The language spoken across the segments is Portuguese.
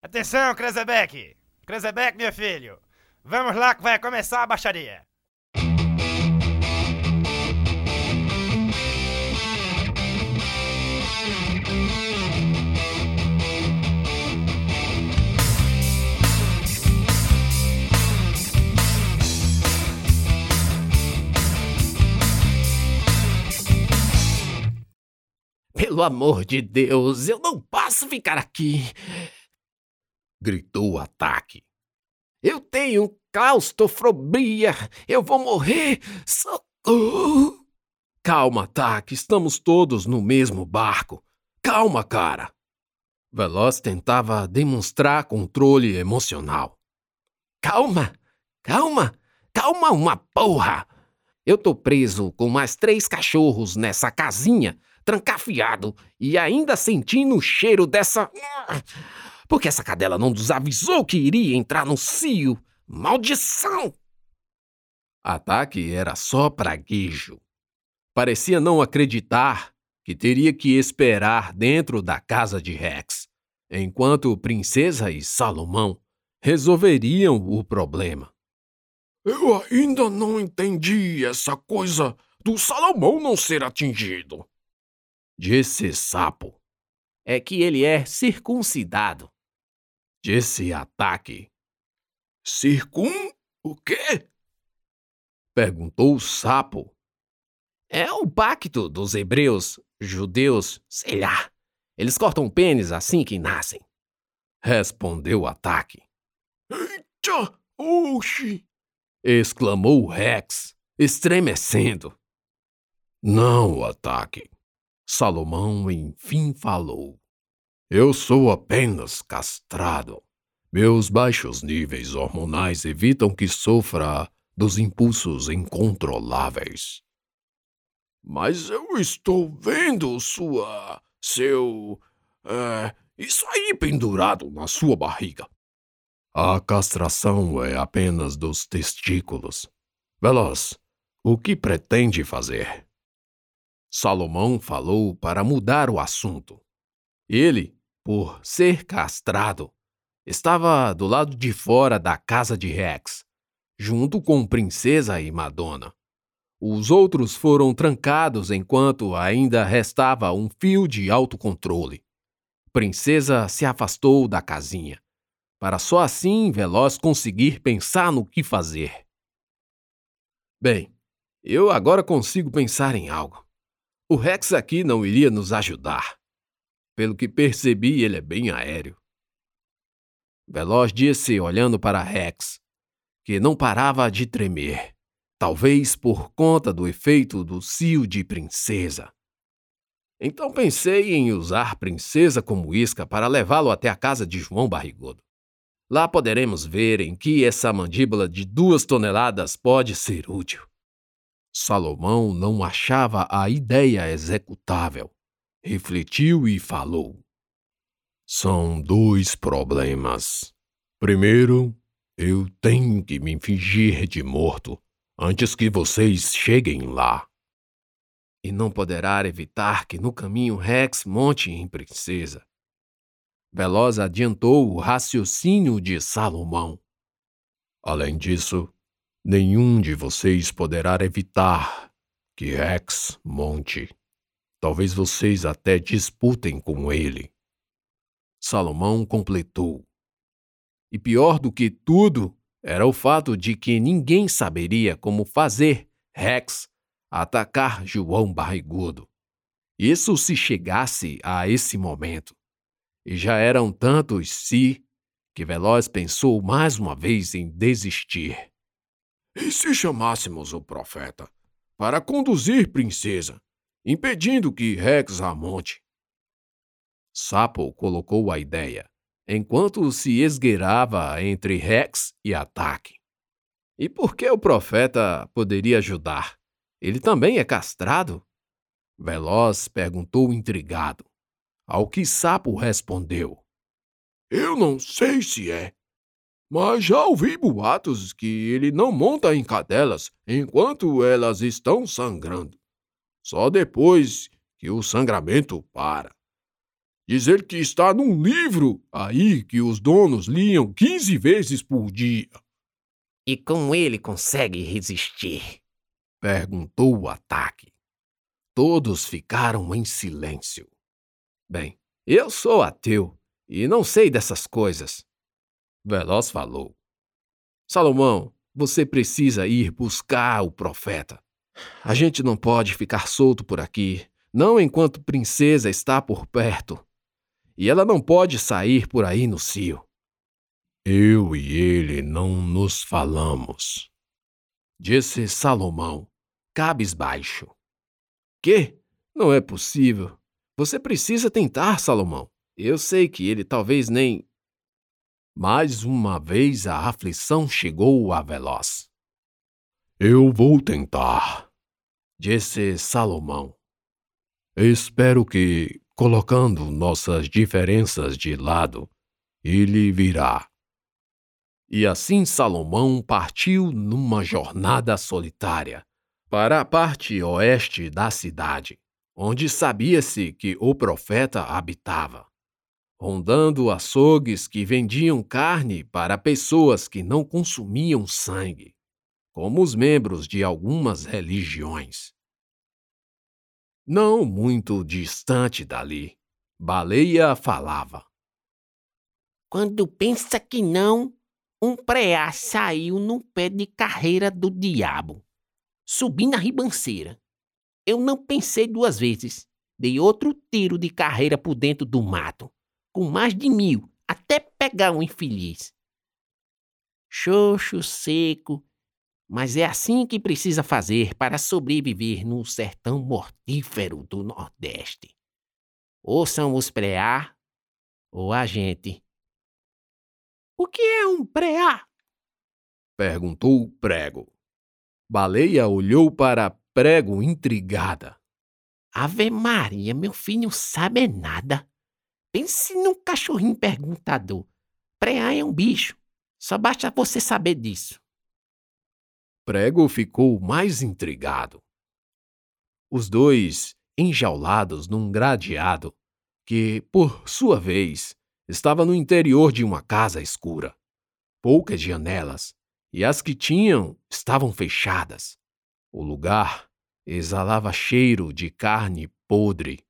Atenção, Krezebeck! Krezebeck, meu filho! Vamos lá que vai começar a baixaria! Pelo amor de Deus, eu não posso ficar aqui! Gritou o ataque. Eu tenho claustrofobia! Eu vou morrer! Socorro! Calma, ataque, estamos todos no mesmo barco. Calma, cara! Veloz tentava demonstrar controle emocional. Calma! Calma! Calma uma porra! Eu tô preso com mais três cachorros nessa casinha trancafiado e ainda sentindo o cheiro dessa. Porque essa cadela não nos avisou que iria entrar no cio? Maldição! Ataque era só praguejo. Parecia não acreditar que teria que esperar dentro da casa de Rex, enquanto Princesa e Salomão resolveriam o problema. Eu ainda não entendi essa coisa do Salomão não ser atingido disse Sapo. É que ele é circuncidado, disse Ataque. Circun. o quê? perguntou o Sapo. É o pacto dos hebreus, judeus, sei lá. Eles cortam pênis assim que nascem. Respondeu Ataque. Eita, oxi! exclamou Rex, estremecendo. Não, Ataque. Salomão enfim falou: Eu sou apenas castrado. Meus baixos níveis hormonais evitam que sofra dos impulsos incontroláveis. Mas eu estou vendo sua. seu. É, isso aí pendurado na sua barriga. A castração é apenas dos testículos. Veloz, o que pretende fazer? Salomão falou para mudar o assunto. Ele, por ser castrado, estava do lado de fora da casa de Rex, junto com Princesa e Madonna. Os outros foram trancados enquanto ainda restava um fio de autocontrole. Princesa se afastou da casinha, para só assim Veloz conseguir pensar no que fazer. Bem, eu agora consigo pensar em algo. O Rex aqui não iria nos ajudar. Pelo que percebi, ele é bem aéreo. Veloz disse, olhando para Rex, que não parava de tremer, talvez por conta do efeito do cio de princesa. Então pensei em usar princesa como isca para levá-lo até a casa de João Barrigudo. Lá poderemos ver em que essa mandíbula de duas toneladas pode ser útil. Salomão não achava a ideia executável. Refletiu e falou: São dois problemas. Primeiro, eu tenho que me fingir de morto antes que vocês cheguem lá. E não poderá evitar que no caminho Rex monte em princesa. Veloz adiantou o raciocínio de Salomão. Além disso, Nenhum de vocês poderá evitar que Rex monte. Talvez vocês até disputem com ele. Salomão completou. E pior do que tudo era o fato de que ninguém saberia como fazer Rex atacar João Barrigudo. Isso se chegasse a esse momento. E já eram tantos se que Veloz pensou mais uma vez em desistir. E se chamássemos o profeta para conduzir princesa, impedindo que Rex a monte? Sapo colocou a ideia, enquanto se esgueirava entre Rex e Ataque. E por que o profeta poderia ajudar? Ele também é castrado? Veloz perguntou intrigado, ao que Sapo respondeu: Eu não sei se é, mas já ouvi boatos que ele não monta em cadelas enquanto elas estão sangrando. Só depois que o sangramento para. Dizer que está num livro aí que os donos liam 15 vezes por dia. E como ele consegue resistir? Perguntou o ataque. Todos ficaram em silêncio. Bem, eu sou ateu e não sei dessas coisas. Veloz falou. Salomão, você precisa ir buscar o profeta. A gente não pode ficar solto por aqui, não enquanto princesa está por perto. E ela não pode sair por aí no cio. Eu e ele não nos falamos, disse Salomão, cabisbaixo. Que? Não é possível. Você precisa tentar, Salomão. Eu sei que ele talvez nem. Mais uma vez a aflição chegou a Veloz. Eu vou tentar, disse Salomão. Espero que colocando nossas diferenças de lado, ele virá. E assim Salomão partiu numa jornada solitária para a parte oeste da cidade, onde sabia-se que o profeta habitava, rondando açougues que vendiam carne para pessoas que não consumiam sangue, como os membros de algumas religiões. Não muito distante dali, Baleia falava. Quando pensa que não, um preá saiu no pé de carreira do diabo. Subi na ribanceira. Eu não pensei duas vezes. Dei outro tiro de carreira por dentro do mato, com mais de mil, até pegar um infeliz. Xoxo seco, mas é assim que precisa fazer para sobreviver no sertão mortífero do Nordeste. Ou são os preá, ou a gente. O que é um preá? Perguntou o prego. Baleia olhou para prego intrigada. Ave Maria, meu filho não sabe nada. Pense num cachorrinho perguntador. Preá é um bicho. Só basta você saber disso. Prego ficou mais intrigado. Os dois, enjaulados num gradeado, que, por sua vez, estava no interior de uma casa escura. Poucas janelas, e as que tinham estavam fechadas. O lugar exalava cheiro de carne podre.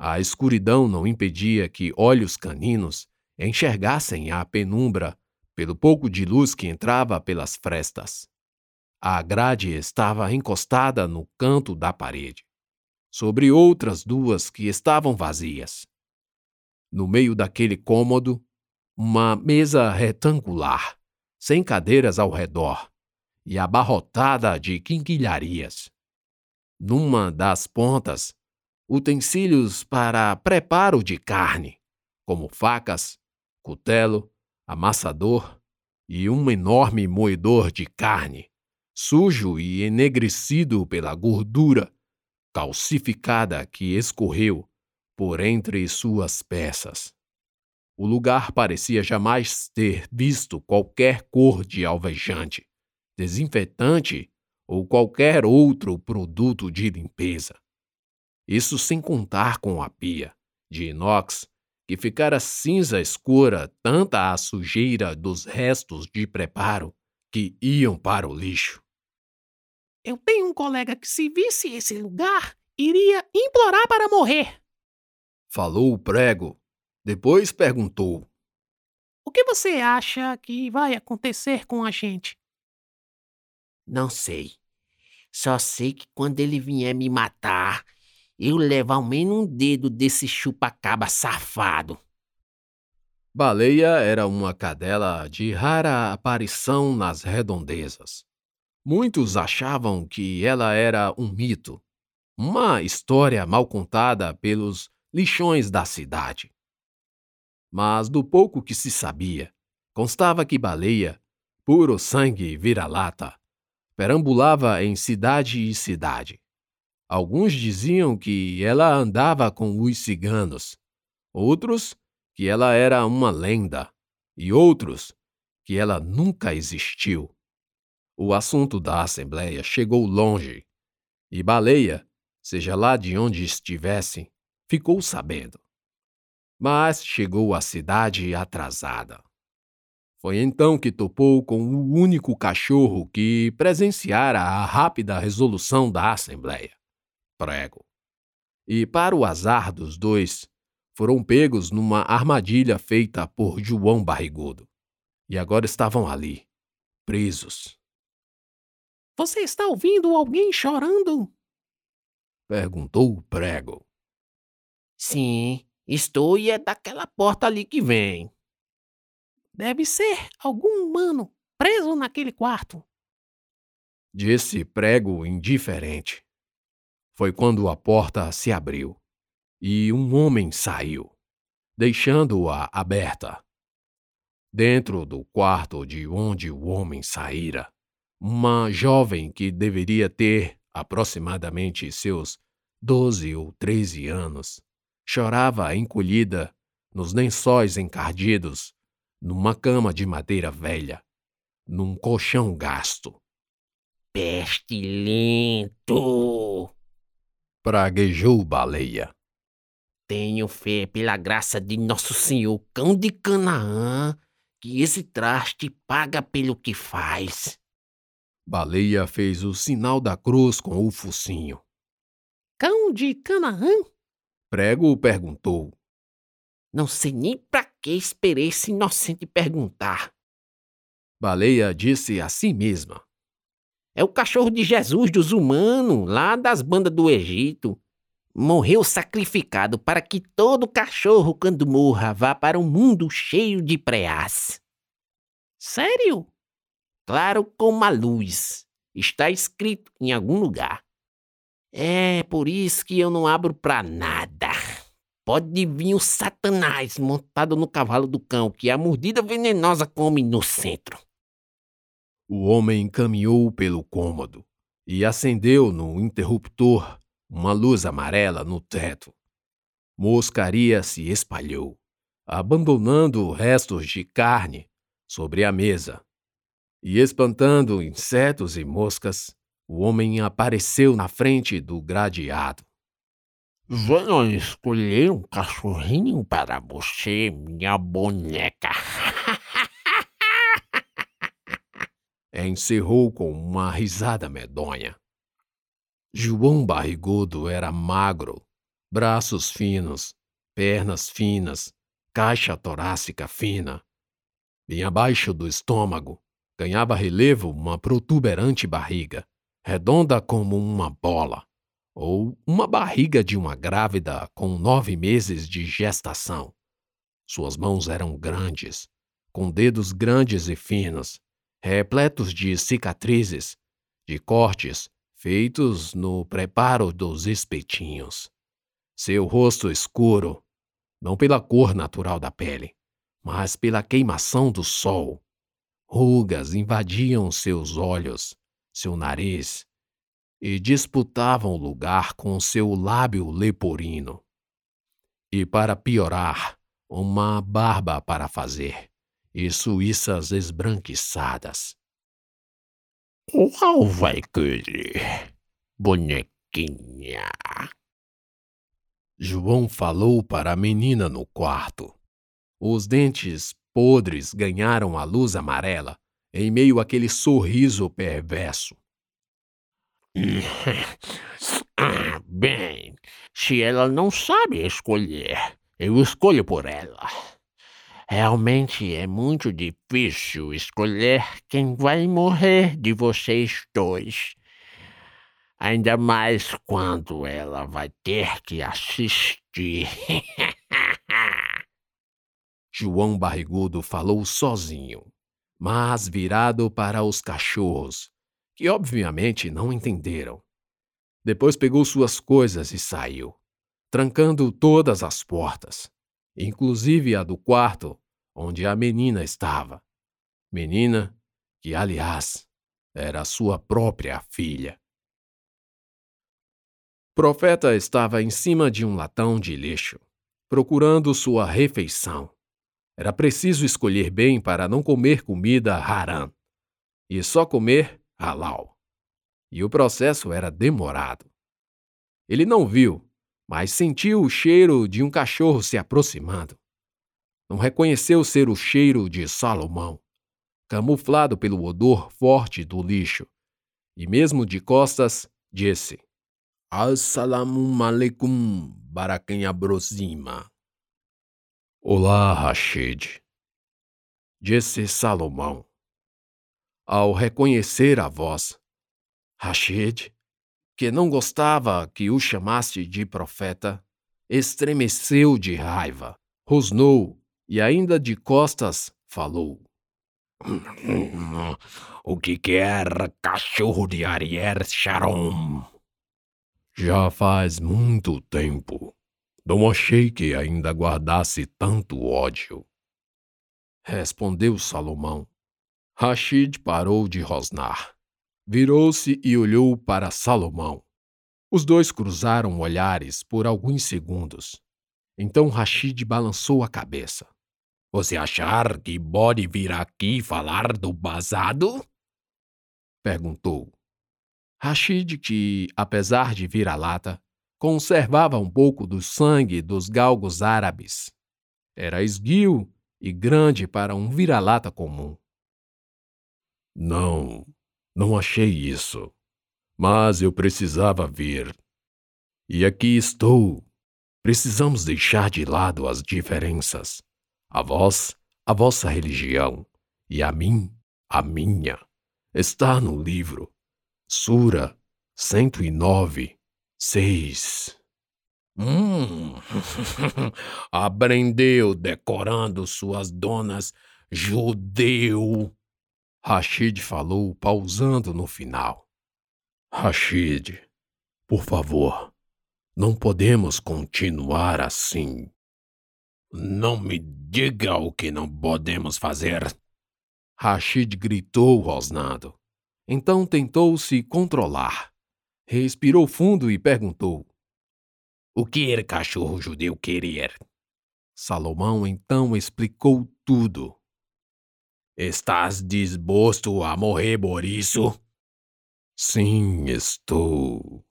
A escuridão não impedia que olhos caninos enxergassem a penumbra pelo pouco de luz que entrava pelas frestas. A grade estava encostada no canto da parede, sobre outras duas que estavam vazias. No meio daquele cômodo, uma mesa retangular, sem cadeiras ao redor, e abarrotada de quinquilharias. Numa das pontas, utensílios para preparo de carne, como facas, cutelo, amassador e um enorme moedor de carne sujo e enegrecido pela gordura calcificada que escorreu por entre suas peças. O lugar parecia jamais ter visto qualquer cor de alvejante, desinfetante ou qualquer outro produto de limpeza. Isso sem contar com a pia, de inox, que ficara cinza escura tanta a sujeira dos restos de preparo que iam para o lixo. Eu tenho um colega que, se visse esse lugar, iria implorar para morrer. Falou o prego. Depois perguntou: O que você acha que vai acontecer com a gente? Não sei. Só sei que quando ele vier me matar, eu levo ao menos um dedo desse chupacaba safado. Baleia era uma cadela de rara aparição nas redondezas. Muitos achavam que ela era um mito, uma história mal contada pelos lixões da cidade. Mas do pouco que se sabia, constava que Baleia, puro sangue vira-lata, perambulava em cidade e cidade. Alguns diziam que ela andava com os ciganos, outros que ela era uma lenda, e outros que ela nunca existiu. O assunto da Assembleia chegou longe, e Baleia, seja lá de onde estivesse, ficou sabendo. mas chegou à cidade atrasada. Foi então que topou com o único cachorro que presenciara a rápida resolução da Assembleia. Prego. E, para o azar dos dois, foram pegos numa armadilha feita por João Barrigudo. E agora estavam ali, presos. Você está ouvindo alguém chorando? Perguntou o prego. Sim, estou e é daquela porta ali que vem. Deve ser algum humano preso naquele quarto. Disse prego indiferente. Foi quando a porta se abriu e um homem saiu, deixando-a aberta. Dentro do quarto de onde o homem saíra, uma jovem que deveria ter aproximadamente seus doze ou treze anos, chorava encolhida nos lençóis encardidos numa cama de madeira velha, num colchão gasto. Pestilento! Praguejou Baleia. Tenho fé pela graça de Nosso Senhor, cão de Canaã, que esse traste paga pelo que faz. Baleia fez o sinal da cruz com o focinho. Cão de Canaã? Prego perguntou. Não sei nem para que esperei esse inocente perguntar. Baleia disse a si mesma. É o cachorro de Jesus dos humanos, lá das bandas do Egito. Morreu sacrificado para que todo cachorro, quando morra, vá para um mundo cheio de preás. Sério? Claro como a luz. Está escrito em algum lugar. É por isso que eu não abro para nada. Pode vir o Satanás montado no cavalo do cão, que a mordida venenosa come no centro. O homem caminhou pelo cômodo e acendeu no interruptor uma luz amarela no teto. Moscaria se espalhou, abandonando restos de carne sobre a mesa. E espantando insetos e moscas, o homem apareceu na frente do gradeado. Venho escolher um cachorrinho para você, minha boneca. Encerrou com uma risada medonha. João Barrigudo era magro, braços finos, pernas finas, caixa torácica fina. Bem abaixo do estômago, ganhava relevo uma protuberante barriga, redonda como uma bola ou uma barriga de uma grávida com nove meses de gestação. Suas mãos eram grandes, com dedos grandes e finos, repletos de cicatrizes, de cortes feitos no preparo dos espetinhos. Seu rosto escuro, não pela cor natural da pele, mas pela queimação do sol. Rugas invadiam seus olhos, seu nariz, e disputavam lugar com seu lábio leporino. E para piorar, uma barba para fazer, e suíças esbranquiçadas. Qual vai querer, bonequinha? João falou para a menina no quarto. Os dentes podres ganharam a luz amarela em meio àquele sorriso perverso. Ah, bem, se ela não sabe escolher, eu escolho por ela. Realmente é muito difícil escolher quem vai morrer de vocês dois. Ainda mais quando ela vai ter que assistir. João Barrigudo falou sozinho, mas virado para os cachorros, que obviamente não entenderam. Depois pegou suas coisas e saiu, trancando todas as portas, inclusive a do quarto onde a menina estava. Menina que, aliás, era sua própria filha. Profeta estava em cima de um latão de lixo, procurando sua refeição. Era preciso escolher bem para não comer comida haram e só comer halal. E o processo era demorado. Ele não viu, mas sentiu o cheiro de um cachorro se aproximando. Não reconheceu ser o cheiro de Salomão, camuflado pelo odor forte do lixo, e mesmo de costas, disse: Assalamu alaikum para quem aproxima. Olá, Rashid, disse Salomão. Ao reconhecer a voz, Rashid, que não gostava que o chamasse de profeta, estremeceu de raiva, rosnou e, ainda de costas, falou. O que quer, cachorro de Ariel Sharon? Já faz muito tempo. Não achei que ainda guardasse tanto ódio. Respondeu Salomão. Rashid parou de rosnar. Virou-se e olhou para Salomão. Os dois cruzaram olhares por alguns segundos. Então Rashid balançou a cabeça. Você achar que pode vir aqui falar do basado? Perguntou. Rashid, que, apesar de vira-lata, conservava um pouco do sangue dos galgos árabes. Era esguio e grande para um vira-lata comum. Não, não achei isso. Mas eu precisava vir. E aqui estou. Precisamos deixar de lado as diferenças. A vós, a vossa religião, e a mim, a minha. Está no livro. Sura 109, 6. Hum, aprendeu decorando suas donas judeu. Rashid falou, pausando no final. Rashid, por favor, não podemos continuar assim. Não me diga o que não podemos fazer. Rashid gritou rosnado. Então tentou se controlar. Respirou fundo e perguntou: O que era cachorro judeu querer? Salomão então explicou tudo. Estás disposto a morrer por isso? Sim, estou.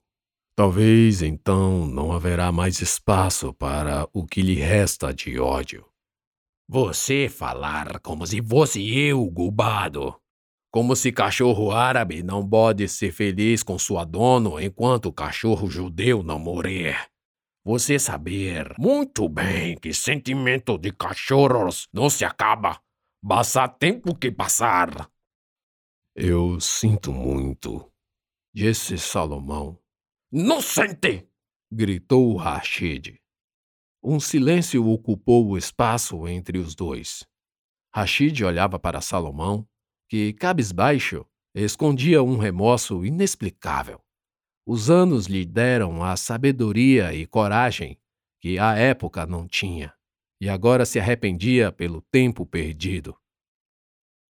Talvez então não haverá mais espaço para o que lhe resta de ódio. Você falar como se fosse eu o culpado. Como se cachorro árabe não pode ser feliz com sua dono enquanto o cachorro judeu não morrer. Você saber muito bem que sentimento de cachorros não se acaba. Basta tempo que passar. Eu sinto muito, disse Salomão. Não sente! gritou Rashid. Um silêncio ocupou o espaço entre os dois. Rashid olhava para Salomão que, cabisbaixo, escondia um remorso inexplicável. Os anos lhe deram a sabedoria e coragem que à época não tinha, e agora se arrependia pelo tempo perdido.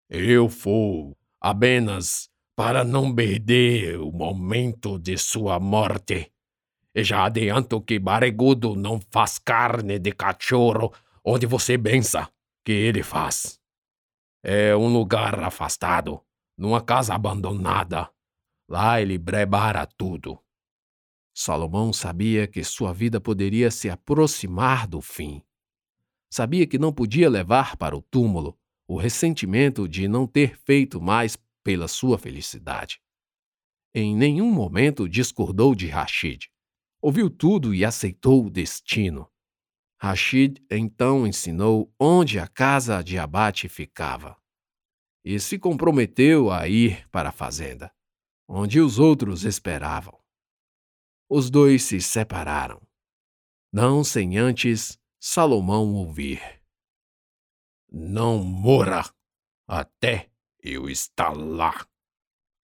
Eu fui apenas para não perder o momento de sua morte. E já adianto que Barrigudo não faz carne de cachorro onde você pensa que ele faz. É um lugar afastado, numa casa abandonada. Lá ele brebara tudo. Salomão sabia que sua vida poderia se aproximar do fim. Sabia que não podia levar para o túmulo o ressentimento de não ter feito mais pela sua felicidade. Em nenhum momento discordou de Rashid. Ouviu tudo e aceitou o destino. Rashid então ensinou onde a casa de abate ficava. E se comprometeu a ir para a fazenda, onde os outros esperavam. Os dois se separaram, não sem antes Salomão ouvir. Não morra até eu estar lá.